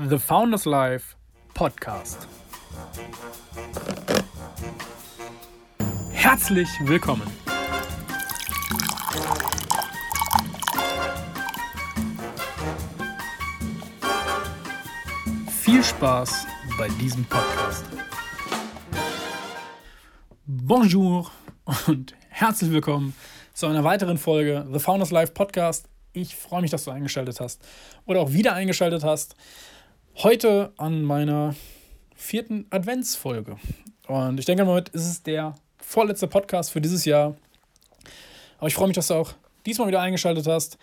The Founders Life Podcast. Herzlich willkommen. Viel Spaß bei diesem Podcast. Bonjour und herzlich willkommen zu einer weiteren Folge The Founders Life Podcast. Ich freue mich, dass du eingeschaltet hast oder auch wieder eingeschaltet hast. Heute an meiner vierten Adventsfolge. Und ich denke, heute ist es der vorletzte Podcast für dieses Jahr. Aber ich freue mich, dass du auch diesmal wieder eingeschaltet hast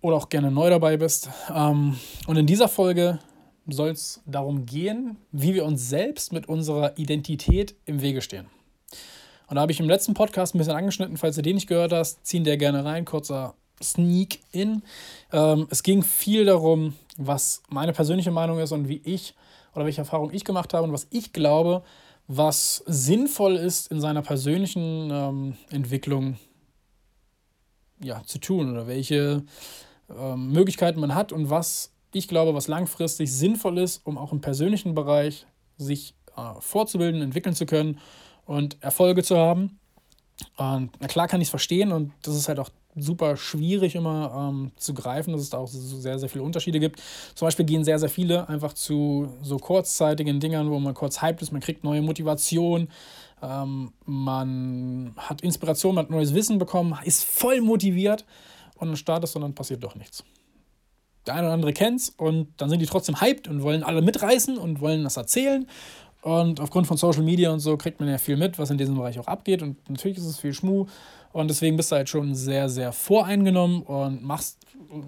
oder auch gerne neu dabei bist. Ähm, und in dieser Folge soll es darum gehen, wie wir uns selbst mit unserer Identität im Wege stehen. Und da habe ich im letzten Podcast ein bisschen angeschnitten, falls du den nicht gehört hast, ziehen der gerne rein, kurzer Sneak in. Ähm, es ging viel darum, was meine persönliche Meinung ist und wie ich oder welche Erfahrung ich gemacht habe und was ich glaube, was sinnvoll ist in seiner persönlichen ähm, Entwicklung ja, zu tun oder welche ähm, Möglichkeiten man hat und was ich glaube, was langfristig sinnvoll ist, um auch im persönlichen Bereich sich äh, fortzubilden, entwickeln zu können und Erfolge zu haben. Und na klar kann ich es verstehen und das ist halt auch super schwierig immer ähm, zu greifen, dass es da auch sehr, sehr viele Unterschiede gibt. Zum Beispiel gehen sehr, sehr viele einfach zu so kurzzeitigen Dingern, wo man kurz hyped ist, man kriegt neue Motivation, ähm, man hat Inspiration, man hat neues Wissen bekommen, ist voll motiviert und dann startest und dann passiert doch nichts. Der eine oder andere kennt es und dann sind die trotzdem hyped und wollen alle mitreißen und wollen das erzählen. Und aufgrund von Social Media und so kriegt man ja viel mit, was in diesem Bereich auch abgeht. Und natürlich ist es viel Schmuh. Und deswegen bist du halt schon sehr, sehr voreingenommen und machst,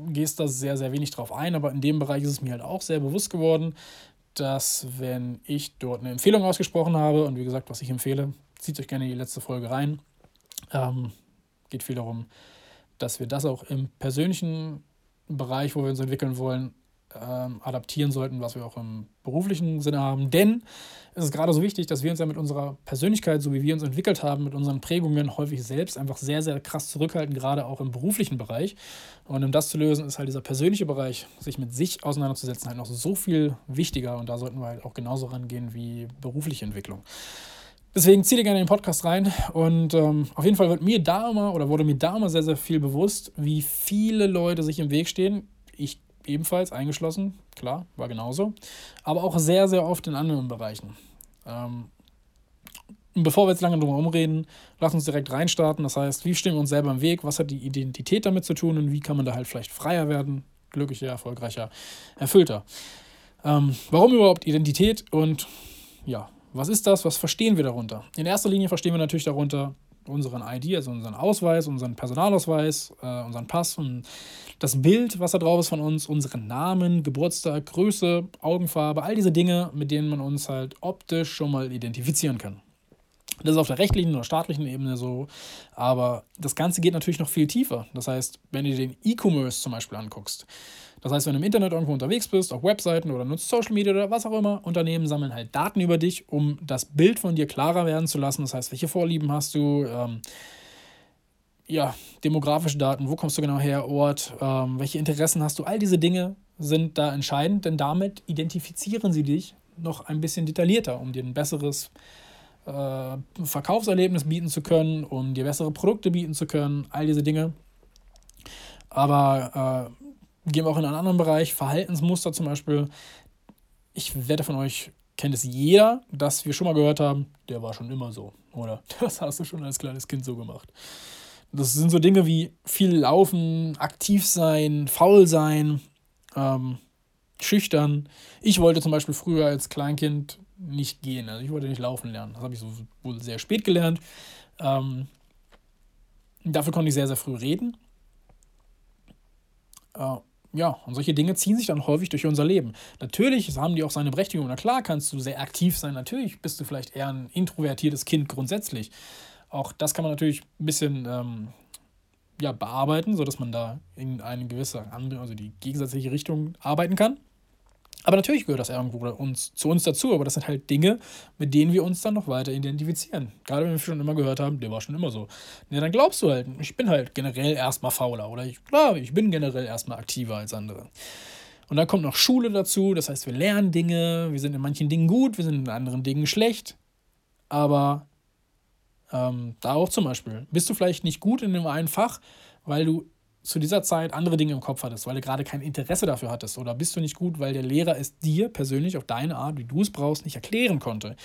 gehst da sehr, sehr wenig drauf ein. Aber in dem Bereich ist es mir halt auch sehr bewusst geworden, dass wenn ich dort eine Empfehlung ausgesprochen habe, und wie gesagt, was ich empfehle, zieht euch gerne die letzte Folge rein. Ähm, geht viel darum, dass wir das auch im persönlichen Bereich, wo wir uns entwickeln wollen, ähm, adaptieren sollten, was wir auch im beruflichen Sinne haben. Denn es ist gerade so wichtig, dass wir uns ja mit unserer Persönlichkeit, so wie wir uns entwickelt haben, mit unseren Prägungen häufig selbst einfach sehr, sehr krass zurückhalten, gerade auch im beruflichen Bereich. Und um das zu lösen, ist halt dieser persönliche Bereich, sich mit sich auseinanderzusetzen, halt noch so viel wichtiger. Und da sollten wir halt auch genauso rangehen wie berufliche Entwicklung. Deswegen zieh dir gerne den Podcast rein und ähm, auf jeden Fall wird mir da immer oder wurde mir da immer sehr, sehr viel bewusst, wie viele Leute sich im Weg stehen. Ich ebenfalls eingeschlossen, klar, war genauso. Aber auch sehr, sehr oft in anderen Bereichen. Ähm, bevor wir jetzt lange drum reden, lass uns direkt reinstarten. Das heißt, wie stehen wir uns selber im Weg? Was hat die Identität damit zu tun und wie kann man da halt vielleicht freier werden, glücklicher, erfolgreicher, erfüllter? Ähm, warum überhaupt Identität und ja, was ist das? Was verstehen wir darunter? In erster Linie verstehen wir natürlich darunter unseren ID, also unseren Ausweis, unseren Personalausweis, äh, unseren Pass und das Bild, was da drauf ist von uns, unseren Namen, Geburtstag, Größe, Augenfarbe, all diese Dinge, mit denen man uns halt optisch schon mal identifizieren kann. Das ist auf der rechtlichen oder staatlichen Ebene so. Aber das Ganze geht natürlich noch viel tiefer. Das heißt, wenn du den E-Commerce zum Beispiel anguckst, das heißt, wenn du im Internet irgendwo unterwegs bist, auf Webseiten oder nutzt Social Media oder was auch immer, Unternehmen sammeln halt Daten über dich, um das Bild von dir klarer werden zu lassen. Das heißt, welche Vorlieben hast du? Ähm, ja, demografische Daten, wo kommst du genau her, Ort, ähm, welche Interessen hast du? All diese Dinge sind da entscheidend, denn damit identifizieren sie dich noch ein bisschen detaillierter, um dir ein besseres äh, Verkaufserlebnis bieten zu können, um dir bessere Produkte bieten zu können, all diese Dinge. Aber äh, gehen wir auch in einen anderen Bereich, Verhaltensmuster zum Beispiel. Ich wette von euch kennt es jeder, dass wir schon mal gehört haben, der war schon immer so. Oder das hast du schon als kleines Kind so gemacht. Das sind so Dinge wie viel laufen, aktiv sein, faul sein, ähm, schüchtern. Ich wollte zum Beispiel früher als Kleinkind nicht gehen. Also ich wollte nicht laufen lernen. Das habe ich so wohl sehr spät gelernt. Ähm, dafür konnte ich sehr, sehr früh reden. Äh, ja, und solche Dinge ziehen sich dann häufig durch unser Leben. Natürlich haben die auch seine Berechtigung. Na klar kannst du sehr aktiv sein. Natürlich bist du vielleicht eher ein introvertiertes Kind grundsätzlich. Auch das kann man natürlich ein bisschen ähm, ja, bearbeiten, sodass man da in eine gewisse andere, also die gegensätzliche Richtung arbeiten kann. Aber natürlich gehört das irgendwo uns, zu uns dazu, aber das sind halt Dinge, mit denen wir uns dann noch weiter identifizieren. Gerade wenn wir schon immer gehört haben, der war schon immer so. Ja, dann glaubst du halt, ich bin halt generell erstmal fauler oder ich, klar, ich bin generell erstmal aktiver als andere. Und dann kommt noch Schule dazu, das heißt, wir lernen Dinge, wir sind in manchen Dingen gut, wir sind in anderen Dingen schlecht. Aber ähm, da auch zum Beispiel, bist du vielleicht nicht gut in dem einen Fach, weil du zu dieser Zeit andere Dinge im Kopf hattest, weil du gerade kein Interesse dafür hattest oder bist du nicht gut, weil der Lehrer es dir persönlich auf deine Art, wie du es brauchst, nicht erklären konnte.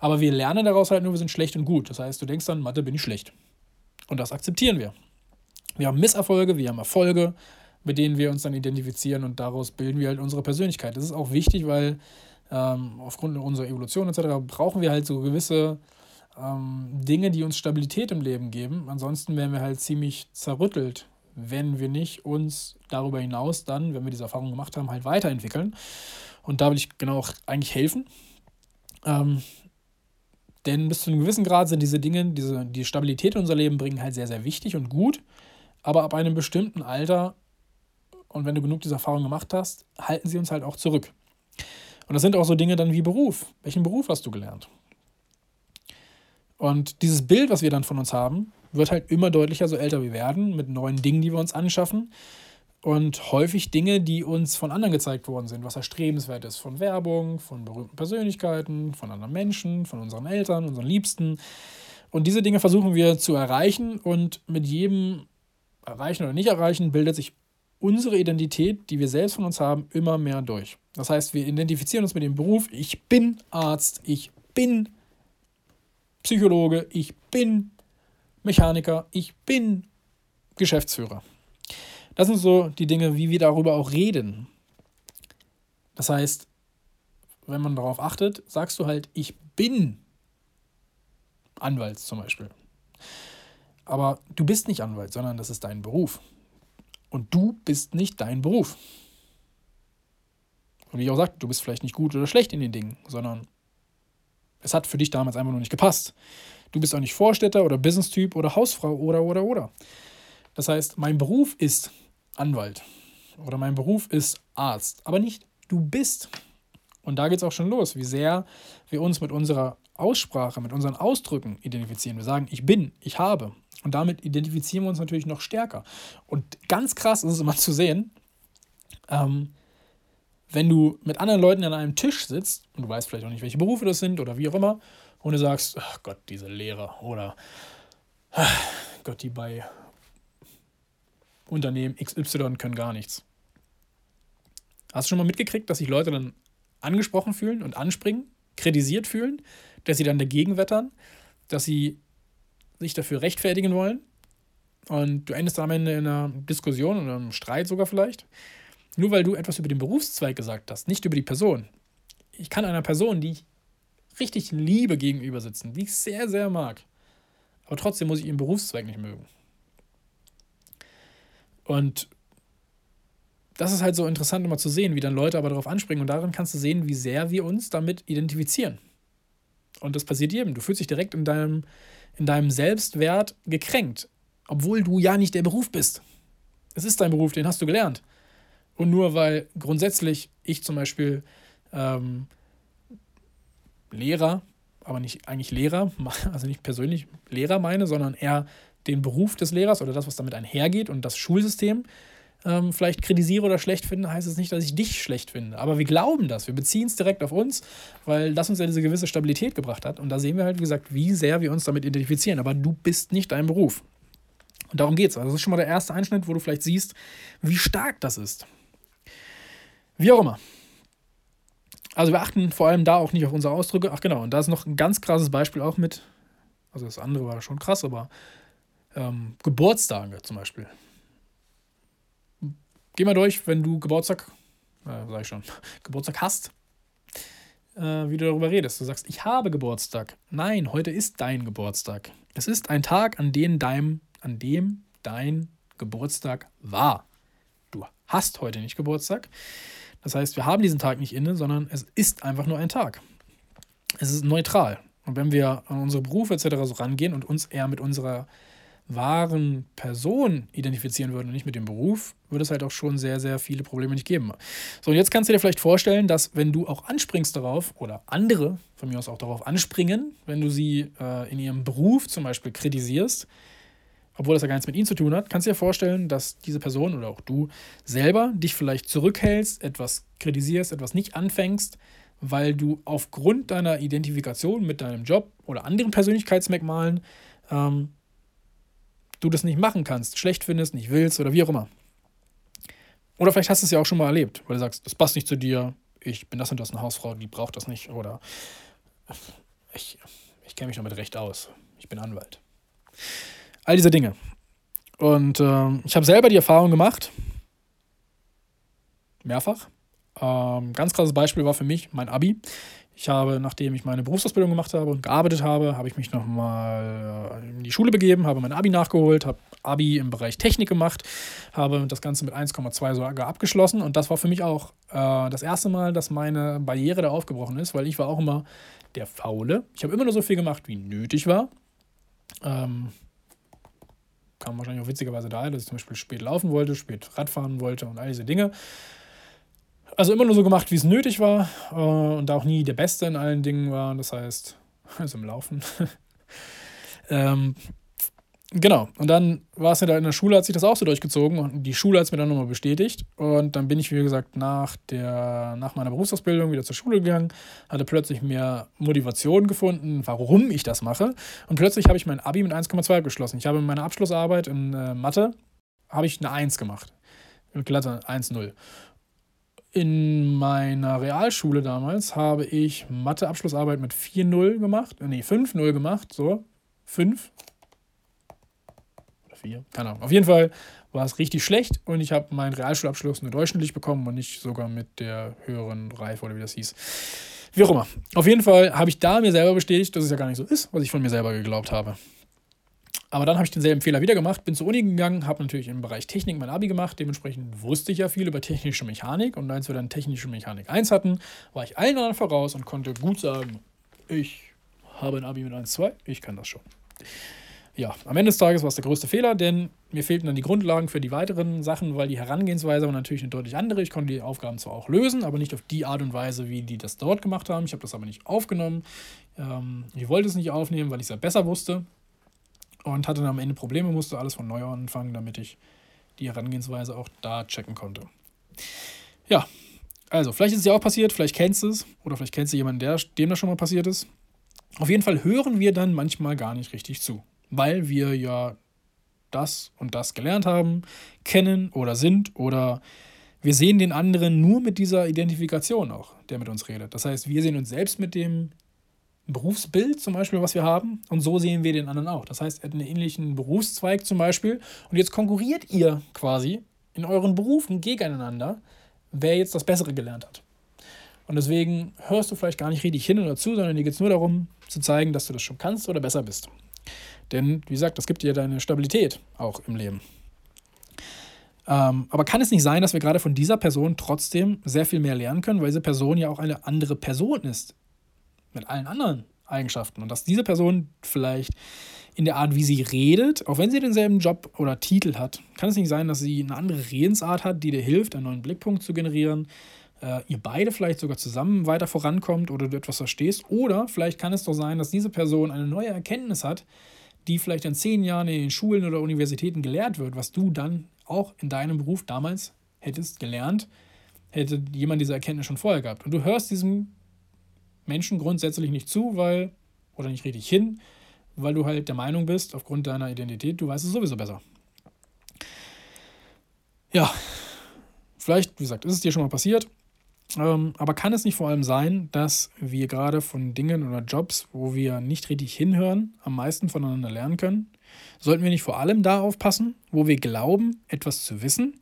Aber wir lernen daraus halt nur, wir sind schlecht und gut. Das heißt, du denkst dann, Mathe bin ich schlecht. Und das akzeptieren wir. Wir haben Misserfolge, wir haben Erfolge, mit denen wir uns dann identifizieren und daraus bilden wir halt unsere Persönlichkeit. Das ist auch wichtig, weil ähm, aufgrund unserer Evolution etc. brauchen wir halt so gewisse ähm, Dinge, die uns Stabilität im Leben geben. Ansonsten wären wir halt ziemlich zerrüttelt wenn wir nicht uns darüber hinaus dann, wenn wir diese Erfahrung gemacht haben, halt weiterentwickeln. Und da will ich genau auch eigentlich helfen. Ähm, denn bis zu einem gewissen Grad sind diese Dinge, diese, die Stabilität in unser Leben bringen, halt sehr, sehr wichtig und gut. Aber ab einem bestimmten Alter und wenn du genug diese Erfahrung gemacht hast, halten sie uns halt auch zurück. Und das sind auch so Dinge dann wie Beruf. Welchen Beruf hast du gelernt? Und dieses Bild, was wir dann von uns haben, wird halt immer deutlicher, so älter wir werden, mit neuen Dingen, die wir uns anschaffen. Und häufig Dinge, die uns von anderen gezeigt worden sind, was erstrebenswert ist. Von Werbung, von berühmten Persönlichkeiten, von anderen Menschen, von unseren Eltern, unseren Liebsten. Und diese Dinge versuchen wir zu erreichen und mit jedem Erreichen oder nicht erreichen bildet sich unsere Identität, die wir selbst von uns haben, immer mehr durch. Das heißt, wir identifizieren uns mit dem Beruf, ich bin Arzt, ich bin Psychologe, ich bin Mechaniker, ich bin Geschäftsführer. Das sind so die Dinge, wie wir darüber auch reden. Das heißt, wenn man darauf achtet, sagst du halt, ich bin Anwalt zum Beispiel. Aber du bist nicht Anwalt, sondern das ist dein Beruf. Und du bist nicht dein Beruf. Und wie ich auch sagte, du bist vielleicht nicht gut oder schlecht in den Dingen, sondern es hat für dich damals einfach nur nicht gepasst. Du bist auch nicht Vorstädter oder Business-Typ oder Hausfrau oder, oder, oder. Das heißt, mein Beruf ist Anwalt oder mein Beruf ist Arzt, aber nicht du bist. Und da geht es auch schon los, wie sehr wir uns mit unserer Aussprache, mit unseren Ausdrücken identifizieren. Wir sagen, ich bin, ich habe. Und damit identifizieren wir uns natürlich noch stärker. Und ganz krass ist es immer zu sehen, ähm, wenn du mit anderen Leuten an einem Tisch sitzt und du weißt vielleicht auch nicht, welche Berufe das sind oder wie auch immer, und du sagst, ach Gott, diese Lehrer oder ach Gott, die bei Unternehmen XY können gar nichts. Hast du schon mal mitgekriegt, dass sich Leute dann angesprochen fühlen und anspringen, kritisiert fühlen, dass sie dann dagegen wettern, dass sie sich dafür rechtfertigen wollen und du endest am Ende in einer Diskussion oder einem Streit sogar vielleicht, nur weil du etwas über den Berufszweig gesagt hast, nicht über die Person. Ich kann einer Person, die ich richtig Liebe gegenüber sitzen, die ich sehr, sehr mag. Aber trotzdem muss ich ihren Berufszweig nicht mögen. Und das ist halt so interessant immer zu sehen, wie dann Leute aber darauf anspringen. Und darin kannst du sehen, wie sehr wir uns damit identifizieren. Und das passiert jedem. Du fühlst dich direkt in deinem, in deinem Selbstwert gekränkt, obwohl du ja nicht der Beruf bist. Es ist dein Beruf, den hast du gelernt. Und nur weil grundsätzlich ich zum Beispiel ähm, Lehrer, aber nicht eigentlich Lehrer, also nicht persönlich Lehrer meine, sondern eher den Beruf des Lehrers oder das, was damit einhergeht und das Schulsystem ähm, vielleicht kritisiere oder schlecht finde, heißt es nicht, dass ich dich schlecht finde. Aber wir glauben das, wir beziehen es direkt auf uns, weil das uns ja diese gewisse Stabilität gebracht hat. Und da sehen wir halt, wie gesagt, wie sehr wir uns damit identifizieren. Aber du bist nicht dein Beruf. Und darum geht es. Also das ist schon mal der erste Einschnitt, wo du vielleicht siehst, wie stark das ist. Wie auch immer. Also wir achten vor allem da auch nicht auf unsere Ausdrücke. Ach genau, und da ist noch ein ganz krasses Beispiel auch mit, also das andere war schon krass, aber ähm, Geburtstage zum Beispiel. Geh mal durch, wenn du Geburtstag, äh, sag ich schon, Geburtstag hast, äh, wie du darüber redest. Du sagst, ich habe Geburtstag. Nein, heute ist dein Geburtstag. Es ist ein Tag, an dem dein, an dem dein Geburtstag war. Du hast heute nicht Geburtstag. Das heißt, wir haben diesen Tag nicht inne, sondern es ist einfach nur ein Tag. Es ist neutral. Und wenn wir an unsere Berufe etc. so rangehen und uns eher mit unserer wahren Person identifizieren würden und nicht mit dem Beruf, würde es halt auch schon sehr, sehr viele Probleme nicht geben. So, und jetzt kannst du dir vielleicht vorstellen, dass wenn du auch anspringst darauf oder andere von mir aus auch darauf anspringen, wenn du sie äh, in ihrem Beruf zum Beispiel kritisierst, obwohl das ja gar nichts mit ihnen zu tun hat, kannst du dir vorstellen, dass diese Person oder auch du selber dich vielleicht zurückhältst, etwas kritisierst, etwas nicht anfängst, weil du aufgrund deiner Identifikation mit deinem Job oder anderen Persönlichkeitsmerkmalen ähm, du das nicht machen kannst, schlecht findest, nicht willst oder wie auch immer. Oder vielleicht hast du es ja auch schon mal erlebt, weil du sagst, das passt nicht zu dir, ich bin das und das eine Hausfrau, die braucht das nicht. Oder ich, ich kenne mich damit recht aus, ich bin Anwalt. All diese Dinge. Und äh, ich habe selber die Erfahrung gemacht, mehrfach. Ähm, ganz krasses Beispiel war für mich mein Abi. Ich habe, nachdem ich meine Berufsausbildung gemacht habe und gearbeitet habe, habe ich mich nochmal äh, in die Schule begeben, habe mein Abi nachgeholt, habe Abi im Bereich Technik gemacht, habe das Ganze mit 1,2 sogar abgeschlossen und das war für mich auch äh, das erste Mal, dass meine Barriere da aufgebrochen ist, weil ich war auch immer der Faule. Ich habe immer nur so viel gemacht, wie nötig war. Ähm, kam wahrscheinlich auch witzigerweise daher, dass ich zum Beispiel spät laufen wollte, spät Radfahren wollte und all diese Dinge. Also immer nur so gemacht, wie es nötig war äh, und auch nie der Beste in allen Dingen war. Das heißt, also im Laufen. ähm, genau. Und dann war es ja da in der Schule, hat sich das auch so durchgezogen und die Schule hat es mir dann nochmal bestätigt. Und dann bin ich, wie gesagt, nach, der, nach meiner Berufsausbildung wieder zur Schule gegangen, hatte plötzlich mehr Motivation gefunden, warum ich das mache. Und plötzlich habe ich mein Abi mit 1,2 abgeschlossen. Ich habe in meiner Abschlussarbeit in äh, Mathe habe ich eine 1 gemacht. Mit glatter 1,0. In meiner Realschule damals habe ich Mathe-Abschlussarbeit mit 4-0 gemacht. Nee, 5-0 gemacht. So. 5. Oder 4. Keine Ahnung. Auf jeden Fall war es richtig schlecht und ich habe meinen Realschulabschluss nur durchschnittlich bekommen und nicht sogar mit der höheren Reife oder wie das hieß. Wie auch immer. Auf jeden Fall habe ich da mir selber bestätigt, dass es ja gar nicht so ist, was ich von mir selber geglaubt habe. Aber dann habe ich denselben Fehler wieder gemacht, bin zur Uni gegangen, habe natürlich im Bereich Technik mein Abi gemacht. Dementsprechend wusste ich ja viel über technische Mechanik. Und als wir dann technische Mechanik 1 hatten, war ich allen anderen voraus und konnte gut sagen, ich habe ein Abi mit 1,2, ich kann das schon. Ja, am Ende des Tages war es der größte Fehler, denn mir fehlten dann die Grundlagen für die weiteren Sachen, weil die Herangehensweise war natürlich eine deutlich andere. Ich konnte die Aufgaben zwar auch lösen, aber nicht auf die Art und Weise, wie die das dort gemacht haben. Ich habe das aber nicht aufgenommen. Ähm, ich wollte es nicht aufnehmen, weil ich es ja besser wusste und hatte dann am Ende Probleme, musste alles von neu anfangen, damit ich die Herangehensweise auch da checken konnte. Ja, also vielleicht ist es dir auch passiert, vielleicht kennst du es oder vielleicht kennst du jemanden, der, dem das schon mal passiert ist. Auf jeden Fall hören wir dann manchmal gar nicht richtig zu, weil wir ja das und das gelernt haben, kennen oder sind oder wir sehen den anderen nur mit dieser Identifikation auch, der mit uns redet. Das heißt, wir sehen uns selbst mit dem Berufsbild zum Beispiel, was wir haben. Und so sehen wir den anderen auch. Das heißt, er hat einen ähnlichen Berufszweig zum Beispiel. Und jetzt konkurriert ihr quasi in euren Berufen gegeneinander, wer jetzt das Bessere gelernt hat. Und deswegen hörst du vielleicht gar nicht richtig hin oder zu, sondern dir geht es nur darum, zu zeigen, dass du das schon kannst oder besser bist. Denn, wie gesagt, das gibt dir deine Stabilität auch im Leben. Ähm, aber kann es nicht sein, dass wir gerade von dieser Person trotzdem sehr viel mehr lernen können, weil diese Person ja auch eine andere Person ist mit allen anderen Eigenschaften. Und dass diese Person vielleicht in der Art, wie sie redet, auch wenn sie denselben Job oder Titel hat, kann es nicht sein, dass sie eine andere Redensart hat, die dir hilft, einen neuen Blickpunkt zu generieren, äh, ihr beide vielleicht sogar zusammen weiter vorankommt oder du etwas verstehst. Oder vielleicht kann es doch sein, dass diese Person eine neue Erkenntnis hat, die vielleicht in zehn Jahren in den Schulen oder Universitäten gelehrt wird, was du dann auch in deinem Beruf damals hättest gelernt, hätte jemand diese Erkenntnis schon vorher gehabt. Und du hörst diesem Menschen grundsätzlich nicht zu, weil, oder nicht richtig hin, weil du halt der Meinung bist, aufgrund deiner Identität, du weißt es sowieso besser. Ja, vielleicht, wie gesagt, ist es dir schon mal passiert. Ähm, aber kann es nicht vor allem sein, dass wir gerade von Dingen oder Jobs, wo wir nicht richtig hinhören, am meisten voneinander lernen können? Sollten wir nicht vor allem da aufpassen, wo wir glauben, etwas zu wissen?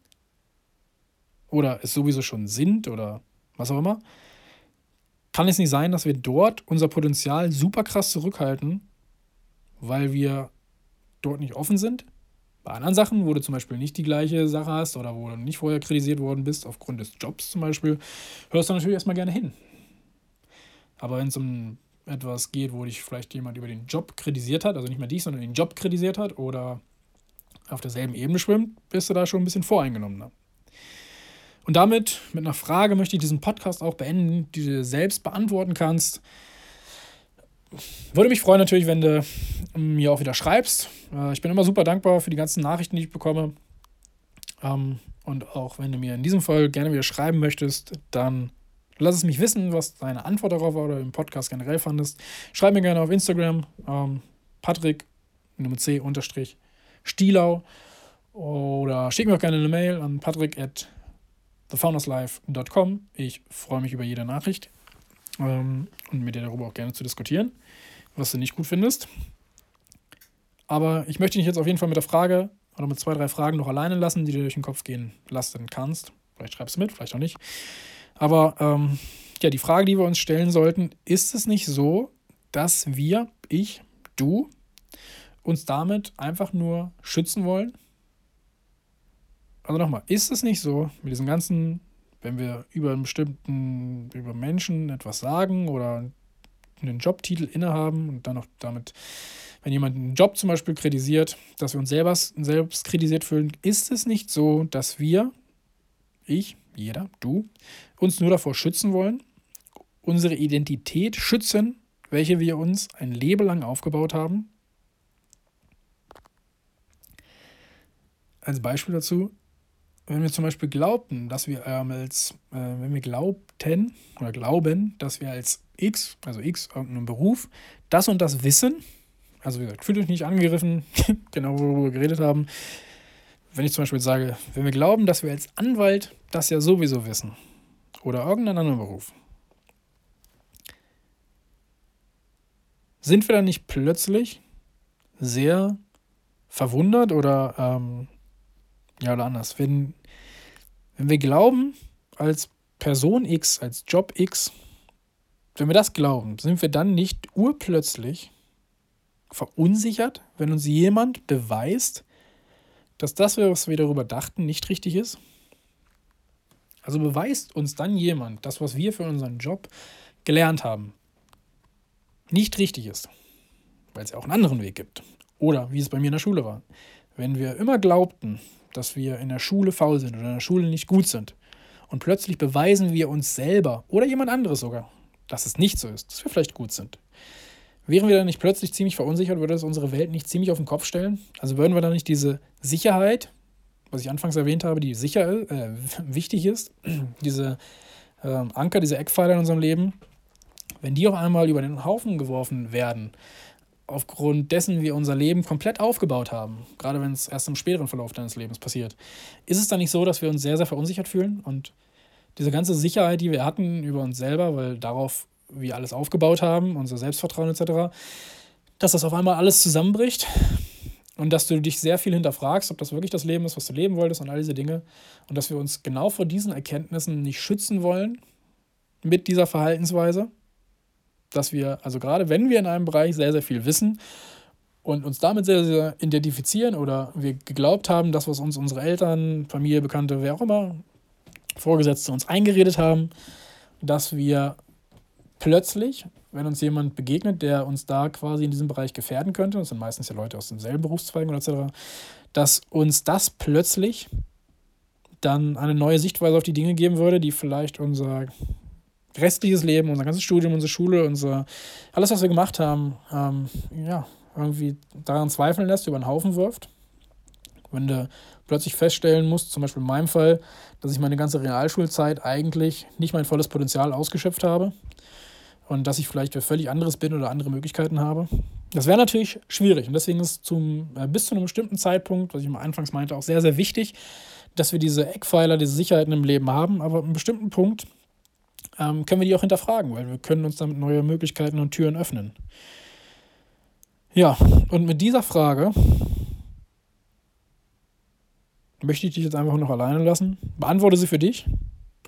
Oder es sowieso schon sind oder was auch immer? Kann es nicht sein, dass wir dort unser Potenzial super krass zurückhalten, weil wir dort nicht offen sind? Bei anderen Sachen, wo du zum Beispiel nicht die gleiche Sache hast oder wo du nicht vorher kritisiert worden bist, aufgrund des Jobs zum Beispiel, hörst du natürlich erstmal gerne hin. Aber wenn es um etwas geht, wo dich vielleicht jemand über den Job kritisiert hat, also nicht mehr dich, sondern den Job kritisiert hat oder auf derselben Ebene schwimmt, bist du da schon ein bisschen voreingenommener. Und damit, mit einer Frage, möchte ich diesen Podcast auch beenden, die du selbst beantworten kannst. Würde mich freuen natürlich, wenn du mir auch wieder schreibst. Äh, ich bin immer super dankbar für die ganzen Nachrichten, die ich bekomme. Ähm, und auch wenn du mir in diesem Fall gerne wieder schreiben möchtest, dann lass es mich wissen, was deine Antwort darauf war oder im Podcast generell fandest. Schreib mir gerne auf Instagram, ähm, Patrick, Nummer C, unterstrich, Stielau. Oder schick mir auch gerne eine Mail an patrick at thefounderslife.com. Ich freue mich über jede Nachricht ähm, und mit dir darüber auch gerne zu diskutieren, was du nicht gut findest. Aber ich möchte dich jetzt auf jeden Fall mit der Frage oder mit zwei, drei Fragen noch alleine lassen, die dir durch den Kopf gehen lassen kannst. Vielleicht schreibst du mit, vielleicht auch nicht. Aber ähm, ja, die Frage, die wir uns stellen sollten, ist es nicht so, dass wir, ich, du, uns damit einfach nur schützen wollen? Also nochmal, ist es nicht so, mit diesen ganzen, wenn wir über einen bestimmten, über Menschen etwas sagen oder einen Jobtitel innehaben und dann auch damit wenn jemand einen Job zum Beispiel kritisiert, dass wir uns selber, selbst kritisiert fühlen, ist es nicht so, dass wir, ich, jeder, du, uns nur davor schützen wollen, unsere Identität schützen, welche wir uns ein Leben lang aufgebaut haben? Als Beispiel dazu, wenn wir zum Beispiel glaubten, dass wir ähm, als, äh, wenn wir glaubten oder glauben, dass wir als X, also X, irgendeinen Beruf, das und das wissen, also wie gesagt, fühlt euch nicht angegriffen, genau worüber wir geredet haben. Wenn ich zum Beispiel sage, wenn wir glauben, dass wir als Anwalt das ja sowieso wissen oder irgendeinen anderen Beruf, sind wir dann nicht plötzlich sehr verwundert oder ähm, ja oder anders, wenn, wenn wir glauben, als Person X, als Job X, wenn wir das glauben, sind wir dann nicht urplötzlich verunsichert, wenn uns jemand beweist, dass das, was wir darüber dachten, nicht richtig ist? Also beweist uns dann jemand, das, was wir für unseren Job gelernt haben, nicht richtig ist, weil es ja auch einen anderen Weg gibt. Oder wie es bei mir in der Schule war. Wenn wir immer glaubten, dass wir in der Schule faul sind oder in der Schule nicht gut sind und plötzlich beweisen wir uns selber oder jemand anderes sogar, dass es nicht so ist, dass wir vielleicht gut sind, Wären wir dann nicht plötzlich ziemlich verunsichert, würde das unsere Welt nicht ziemlich auf den Kopf stellen? Also würden wir dann nicht diese Sicherheit, was ich anfangs erwähnt habe, die sicher äh, wichtig ist, diese äh, Anker, diese Eckpfeiler in unserem Leben, wenn die auf einmal über den Haufen geworfen werden, aufgrund dessen wir unser Leben komplett aufgebaut haben, gerade wenn es erst im späteren Verlauf deines Lebens passiert, ist es dann nicht so, dass wir uns sehr, sehr verunsichert fühlen und diese ganze Sicherheit, die wir hatten über uns selber, weil darauf wir alles aufgebaut haben, unser Selbstvertrauen etc., dass das auf einmal alles zusammenbricht und dass du dich sehr viel hinterfragst, ob das wirklich das Leben ist, was du leben wolltest und all diese Dinge und dass wir uns genau vor diesen Erkenntnissen nicht schützen wollen mit dieser Verhaltensweise, dass wir, also gerade wenn wir in einem Bereich sehr, sehr viel wissen und uns damit sehr, sehr identifizieren oder wir geglaubt haben, das, was uns unsere Eltern, Familie, Bekannte, wer auch immer, Vorgesetzte uns eingeredet haben, dass wir plötzlich, wenn uns jemand begegnet, der uns da quasi in diesem Bereich gefährden könnte, das sind meistens ja Leute aus denselben Berufszweigen oder etc., dass uns das plötzlich dann eine neue Sichtweise auf die Dinge geben würde, die vielleicht unser restliches Leben, unser ganzes Studium, unsere Schule, unser alles, was wir gemacht haben, ähm, ja, irgendwie daran zweifeln lässt, über den Haufen wirft. Wenn du plötzlich feststellen musst, zum Beispiel in meinem Fall, dass ich meine ganze Realschulzeit eigentlich nicht mein volles Potenzial ausgeschöpft habe, und dass ich vielleicht wer völlig anderes bin oder andere Möglichkeiten habe. Das wäre natürlich schwierig und deswegen ist zum, äh, bis zu einem bestimmten Zeitpunkt, was ich mal anfangs meinte, auch sehr, sehr wichtig, dass wir diese Eckpfeiler, diese Sicherheiten im Leben haben, aber an einem bestimmten Punkt ähm, können wir die auch hinterfragen, weil wir können uns damit neue Möglichkeiten und Türen öffnen. Ja, und mit dieser Frage möchte ich dich jetzt einfach noch alleine lassen. Beantworte sie für dich.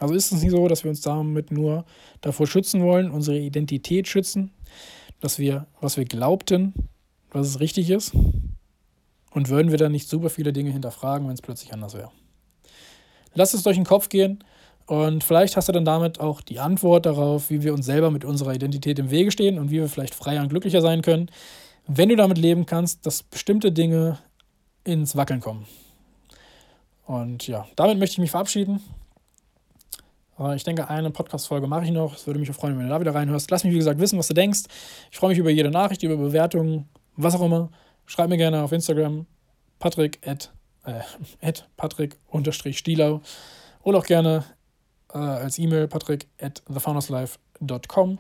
Also ist es nicht so, dass wir uns damit nur davor schützen wollen, unsere Identität schützen, dass wir, was wir glaubten, dass es richtig ist? Und würden wir dann nicht super viele Dinge hinterfragen, wenn es plötzlich anders wäre? Lass es durch den Kopf gehen und vielleicht hast du dann damit auch die Antwort darauf, wie wir uns selber mit unserer Identität im Wege stehen und wie wir vielleicht freier und glücklicher sein können, wenn du damit leben kannst, dass bestimmte Dinge ins Wackeln kommen. Und ja, damit möchte ich mich verabschieden. Ich denke, eine Podcast-Folge mache ich noch. Es würde mich freuen, wenn du da wieder reinhörst. Lass mich, wie gesagt, wissen, was du denkst. Ich freue mich über jede Nachricht, über Bewertungen, was auch immer. Schreib mir gerne auf Instagram patrick at, äh, at patrick stielau oder auch gerne äh, als E-Mail patrick at thefounderslife.com.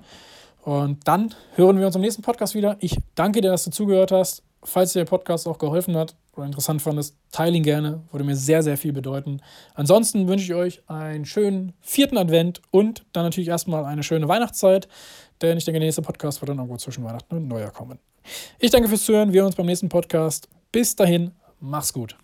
Und dann hören wir uns im nächsten Podcast wieder. Ich danke dir, dass du zugehört hast. Falls dir der Podcast auch geholfen hat oder interessant fandest, teile ihn gerne. Würde mir sehr, sehr viel bedeuten. Ansonsten wünsche ich euch einen schönen vierten Advent und dann natürlich erstmal eine schöne Weihnachtszeit. Denn ich denke, der nächste Podcast wird dann irgendwo zwischen Weihnachten und Neujahr kommen. Ich danke fürs Zuhören. Wir hören uns beim nächsten Podcast. Bis dahin, mach's gut.